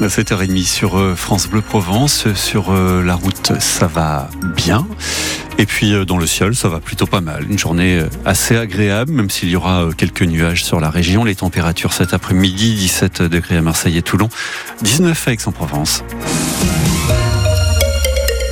À 7h30 sur euh, France Bleu Provence. Sur euh, la route, ça va bien. Et puis euh, dans le ciel, ça va plutôt pas mal. Une journée assez agréable, même s'il y aura quelques nuages sur la région. Les températures cet après-midi, 17 degrés à Marseille et Toulon, 19 à Aix-en-Provence.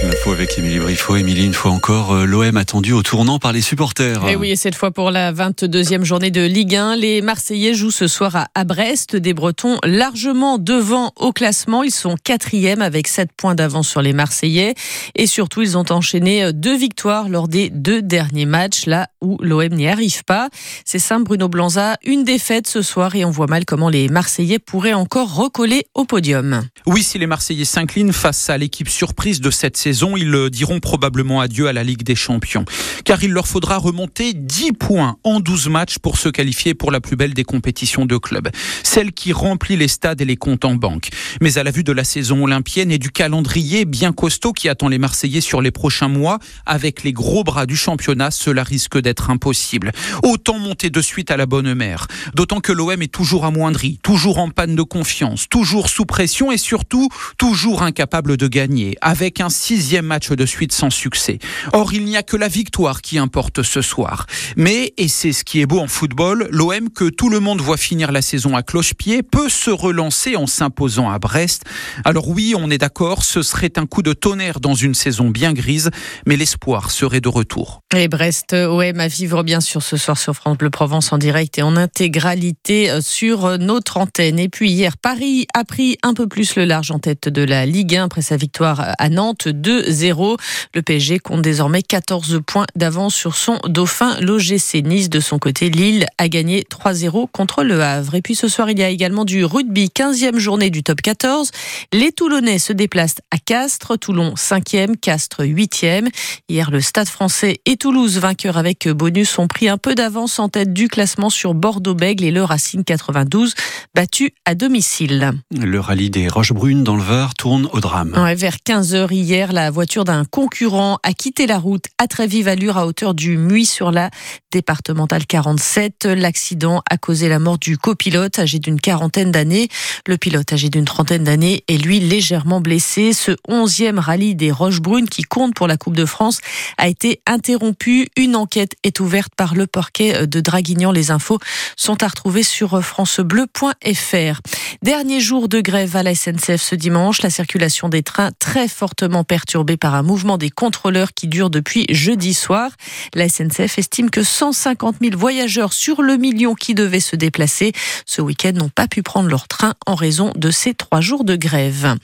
L'info avec Émilie Briffaut. Émilie, une fois encore, euh, l'OM attendu au tournant par les supporters. Et oui, et cette fois pour la 22e journée de Ligue 1, les Marseillais jouent ce soir à Brest. Des Bretons largement devant au classement. Ils sont quatrième avec 7 points d'avance sur les Marseillais. Et surtout, ils ont enchaîné deux victoires lors des deux derniers matchs, là où l'OM n'y arrive pas. C'est simple, Bruno Blanza, une défaite ce soir et on voit mal comment les Marseillais pourraient encore recoller au podium. Oui, si les Marseillais s'inclinent face à l'équipe surprise de cette saison, ils diront probablement adieu à la Ligue des Champions. Car il leur faudra remonter 10 points en 12 matchs pour se qualifier pour la plus belle des compétitions de club. Celle qui remplit les stades et les comptes en banque. Mais à la vue de la saison olympienne et du calendrier bien costaud qui attend les Marseillais sur les prochains mois, avec les gros bras du championnat, cela risque d'être impossible. Autant monter de suite à la bonne mère. D'autant que l'OM est toujours amoindri, toujours en panne de confiance, toujours sous pression et surtout toujours incapable de gagner, avec un sixième match de suite sans succès. Or, il n'y a que la victoire qui importe ce soir. Mais, et c'est ce qui est beau en football, l'OM que tout le monde voit finir la saison à cloche-pied peut se relancer en s'imposant à Brest. Alors oui, on est d'accord, ce serait un coup de tonnerre dans une saison bien grise, mais l'espoir serait de retour. Et Brest, OM à vivre bien sûr ce soir sur France Bleu Provence en direct et en intégralité euh, sur notre antenne. Et puis hier, Paris a pris un peu plus le large en tête de la Ligue 1 après sa victoire à Nantes 2 0 Le PSG compte désormais 14 points d'avance sur son dauphin. L'OGC Nice, de son côté, Lille a gagné 3-0 contre le Havre. Et puis ce soir, il y a également du rugby, 15e journée du top 14. Les Toulonnais se déplacent à Castres, Toulon 5e, Castres 8e. Hier, le Stade français et Toulouse, vainqueurs avec bonus, ont pris un peu d'avance en tête du classement sur Bordeaux-Bègle et le Racing 92, battu à domicile. Le rallye des Roches Brunes dans le Var tourne au drame. vers 15h hier, la voiture d'un concurrent a quitté la route à très vive allure à hauteur du Muy sur la départementale 47. L'accident a causé la mort du copilote âgé d'une quarantaine d'années. Le pilote âgé d'une trentaine d'années est lui légèrement blessé. Ce onzième rallye des Roches Brunes qui compte pour la Coupe de France a été interrompu. Une enquête est ouverte par le parquet de Draguignan. Les infos sont à retrouver sur francebleu.fr. Dernier jour de grève à la SNCF ce dimanche. La circulation des trains très fortement perturbée par un mouvement des contrôleurs qui dure depuis jeudi soir. La SNCF estime que 150 000 voyageurs sur le million qui devaient se déplacer ce week-end n'ont pas pu prendre leur train en raison de ces trois jours de grève.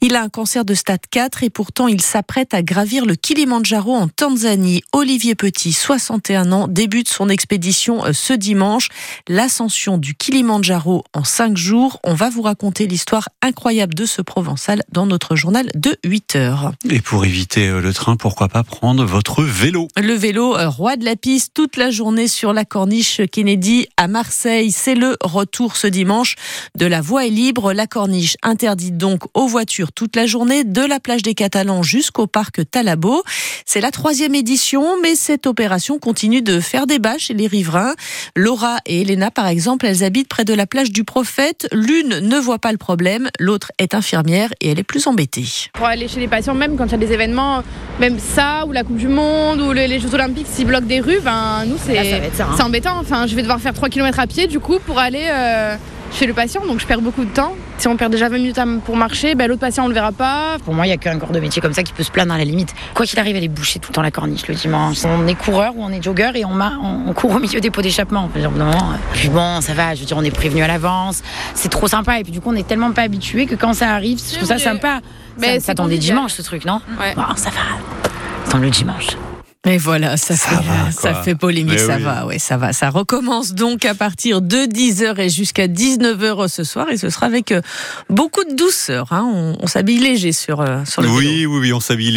Il a un cancer de stade 4 et pourtant il s'apprête à gravir le Kilimandjaro en Tanzanie. Olivier Petit, 61 ans, débute son expédition euh, ce dimanche. L'ascension du Kilimandjaro en 5 jours. On va vous raconter l'histoire incroyable de ce Provençal dans notre journal de 8 heures. Et pour éviter euh, le train, pourquoi pas prendre votre vélo? Le vélo, euh, roi de la piste, toute la journée sur la corniche Kennedy à Marseille. C'est le retour ce dimanche de la voie est libre. La corniche interdite donc aux voitures toute la journée, de la plage des Catalans jusqu'au parc Talabo. C'est la troisième édition, mais cette opération continue de faire débat chez les riverains. Laura et Elena, par exemple, elles habitent près de la plage du Prophète. L'une ne voit pas le problème, l'autre est infirmière et elle est plus embêtée. Pour aller chez les patients, même quand il y a des événements, même ça, ou la Coupe du Monde, ou les Jeux Olympiques, s'ils bloquent des rues, ben, nous, c'est hein. embêtant. Enfin, je vais devoir faire 3 km à pied, du coup, pour aller euh, chez le patient, donc je perds beaucoup de temps. Si on perd déjà 20 minutes pour marcher, ben, l'autre patient, on le verra pas. Pour moi, il n'y a qu'un corps de métier comme ça qui peut se plaindre à la limite. Quoi qu'il arrive, elle est bouchée tout le temps la corniche le dimanche. On est coureur ou on est jogger et on, on, court au milieu des pots d'échappement. Puis bon, ça va, je veux dire, on est prévenu à l'avance. C'est trop sympa. Et puis du coup, on est tellement pas habitué que quand ça arrive, je trouve ça sympa. Mais ça, ça tombe dimanche, ce truc, non? Ouais. Ça va. Tant le dimanche. Mais voilà, ça, fait, ça fait polémique, ça va, ouais, ça va. Ça recommence donc à partir de 10h et jusqu'à 19h ce soir et ce sera avec euh, beaucoup de douceur. Hein. On, s'habille léger sur, euh, sur le Oui, oui, oui, on s'habille